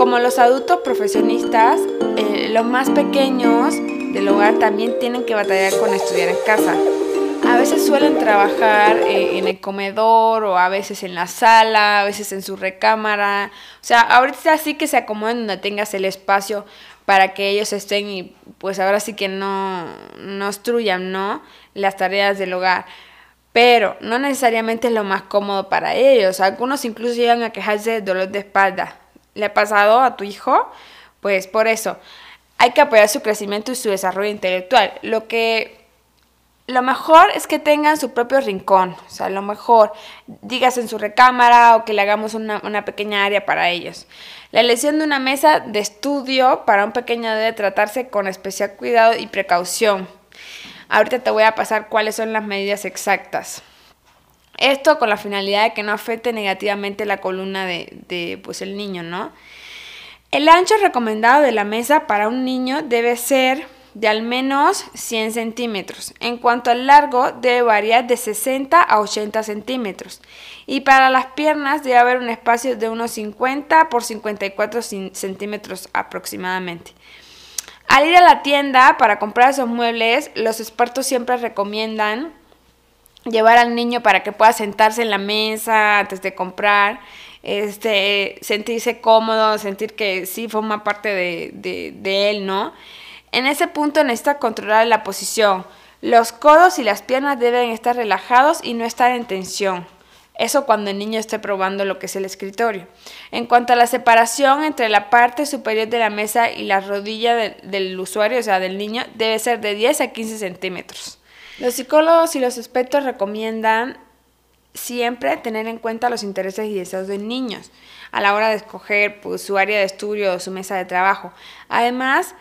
Como los adultos profesionistas, eh, los más pequeños del hogar también tienen que batallar con estudiar en casa. A veces suelen trabajar eh, en el comedor o a veces en la sala, a veces en su recámara. O sea, ahorita sí que se acomoden donde tengas el espacio para que ellos estén y pues ahora sí que no, no obstruyan, ¿no? Las tareas del hogar. Pero no necesariamente es lo más cómodo para ellos. Algunos incluso llegan a quejarse de dolor de espalda le ha pasado a tu hijo, pues por eso hay que apoyar su crecimiento y su desarrollo intelectual. Lo que lo mejor es que tengan su propio rincón, o sea, lo mejor, digas en su recámara o que le hagamos una, una, pequeña área para ellos. La elección de una mesa de estudio para un pequeño debe tratarse con especial cuidado y precaución. Ahorita te voy a pasar cuáles son las medidas exactas. Esto con la finalidad de que no afecte negativamente la columna de, pues el niño, ¿no? El ancho recomendado de la mesa para un niño debe ser de al menos 100 centímetros. En cuanto al largo, debe variar de 60 a 80 centímetros. Y para las piernas debe haber un espacio de unos 50 por 54 centímetros aproximadamente. Al ir a la tienda para comprar esos muebles, los expertos siempre recomiendan llevar al niño para que pueda sentarse en la mesa antes de comprar, este, sentirse cómodo, sentir que sí forma parte de, de él, ¿no? En ese punto necesita controlar la posición. Los codos y las piernas deben estar relajados y no estar en tensión. Eso cuando el niño esté probando lo que es el escritorio. En cuanto a la separación entre la parte superior de la mesa y la rodilla del usuario, o sea, del niño, debe ser de 10 a 15 centímetros. Los psicólogos y los expertos recomiendan siempre tener en cuenta los intereses y deseos de niños a la hora de escoger pues, su área de estudio o su mesa de trabajo. Además,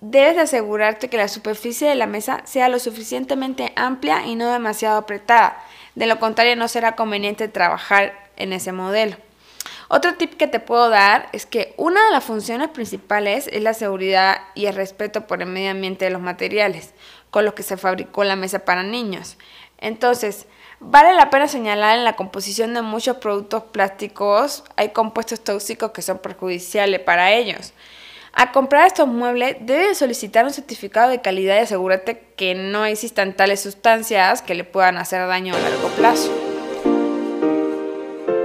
debes asegurarte que la superficie de la mesa sea lo suficientemente amplia y no demasiado apretada. De lo contrario, no será conveniente trabajar en ese modelo. Otro tip que te puedo dar es que una de las funciones principales es la seguridad y el respeto por el medio ambiente de los materiales con los que se fabricó la mesa para niños. Entonces, vale la pena señalar en la composición de muchos productos plásticos hay compuestos tóxicos que son perjudiciales para ellos. Al comprar estos muebles, debes solicitar un certificado de calidad y asegúrate que no existan tales sustancias que le puedan hacer daño a largo plazo.